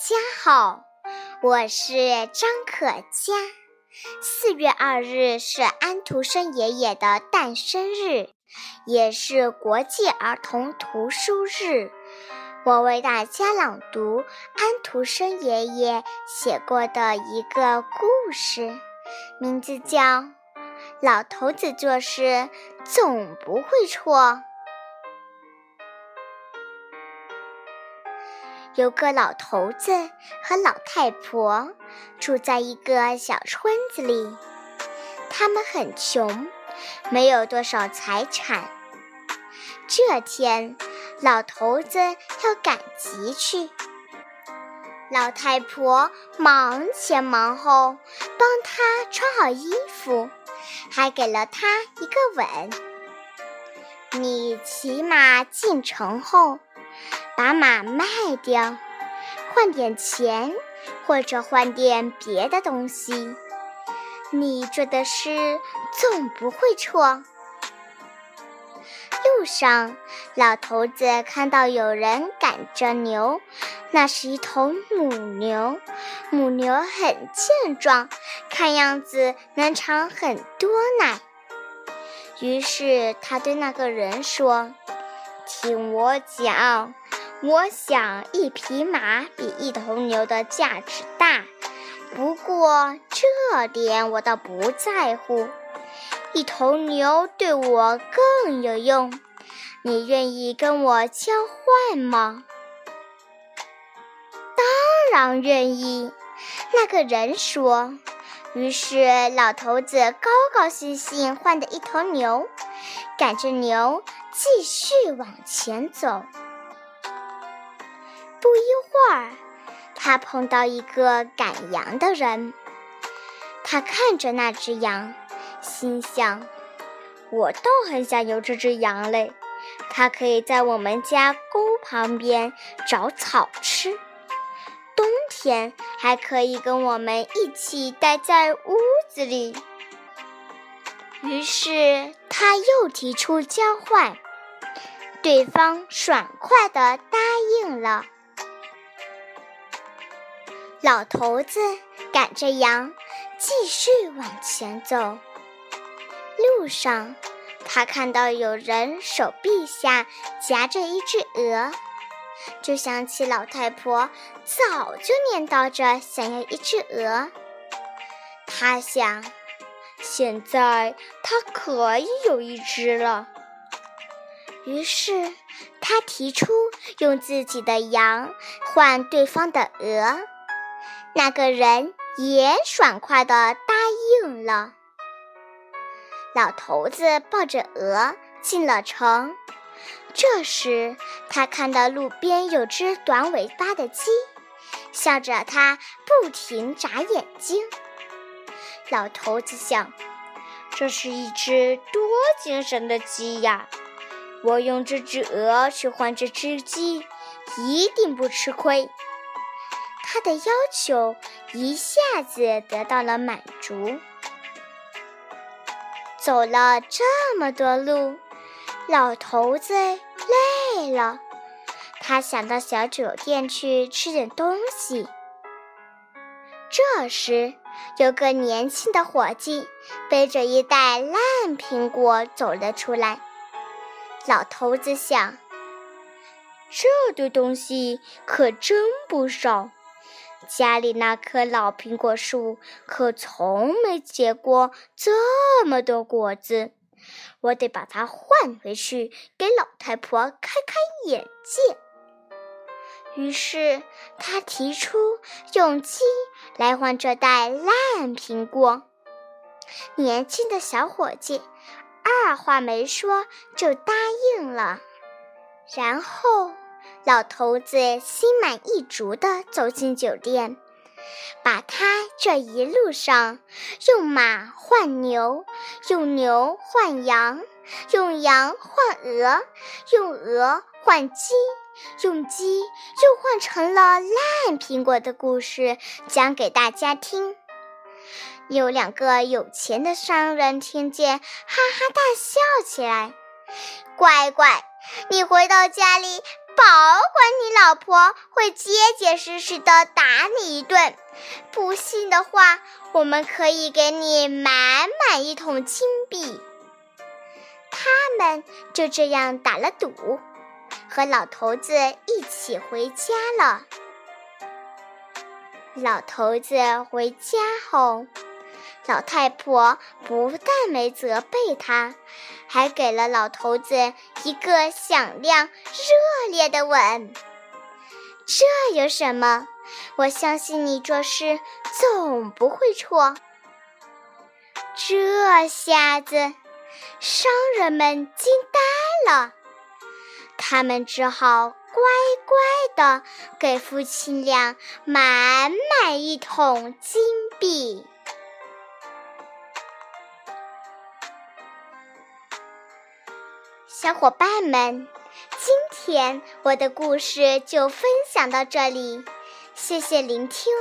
家好，我是张可佳。四月二日是安徒生爷爷的诞生日，也是国际儿童图书日。我为大家朗读安徒生爷爷写过的一个故事，名字叫《老头子做事总不会错》。有个老头子和老太婆住在一个小村子里，他们很穷，没有多少财产。这天，老头子要赶集去，老太婆忙前忙后帮他穿好衣服，还给了他一个吻。你骑马进城后。把马卖掉，换点钱，或者换点别的东西。你做的事总不会错。路上，老头子看到有人赶着牛，那是一头母牛，母牛很健壮，看样子能产很多奶。于是他对那个人说：“听我讲。”我想，一匹马比一头牛的价值大。不过，这点我倒不在乎。一头牛对我更有用。你愿意跟我交换吗？当然愿意。那个人说。于是，老头子高高兴兴换的一头牛，赶着牛继续往前走。不一会儿，他碰到一个赶羊的人。他看着那只羊，心想：“我倒很想有这只羊嘞！它可以在我们家沟旁边找草吃，冬天还可以跟我们一起待在屋子里。”于是他又提出交换，对方爽快地答应了。老头子赶着羊，继续往前走。路上，他看到有人手臂下夹着一只鹅，就想起老太婆早就念叨着想要一只鹅。他想，现在他可以有一只了。于是，他提出用自己的羊换对方的鹅。那个人也爽快地答应了。老头子抱着鹅进了城。这时，他看到路边有只短尾巴的鸡，笑着，他不停眨眼睛。老头子想：这是一只多精神的鸡呀！我用这只鹅去换这只鸡，一定不吃亏。他的要求一下子得到了满足。走了这么多路，老头子累了，他想到小酒店去吃点东西。这时，有个年轻的伙计背着一袋烂苹果走了出来。老头子想：这堆东西可真不少。家里那棵老苹果树可从没结过这么多果子，我得把它换回去，给老太婆开开眼界。于是他提出用鸡来换这袋烂苹果。年轻的小伙计二话没说就答应了，然后。老头子心满意足地走进酒店，把他这一路上用马换牛，用牛换羊，用羊换鹅，用鹅换鸡，用鸡又换成了烂苹果的故事讲给大家听。有两个有钱的商人听见，哈哈大笑起来。乖乖，你回到家里。保管你老婆会结结实实的打你一顿。不信的话，我们可以给你满满一桶金币。”他们就这样打了赌，和老头子一起回家了。老头子回家后。老太婆不但没责备他，还给了老头子一个响亮、热烈的吻。这有什么？我相信你做事总不会错。这下子，商人们惊呆了，他们只好乖乖的给夫妻俩满满一桶金币。小伙伴们，今天我的故事就分享到这里，谢谢聆听。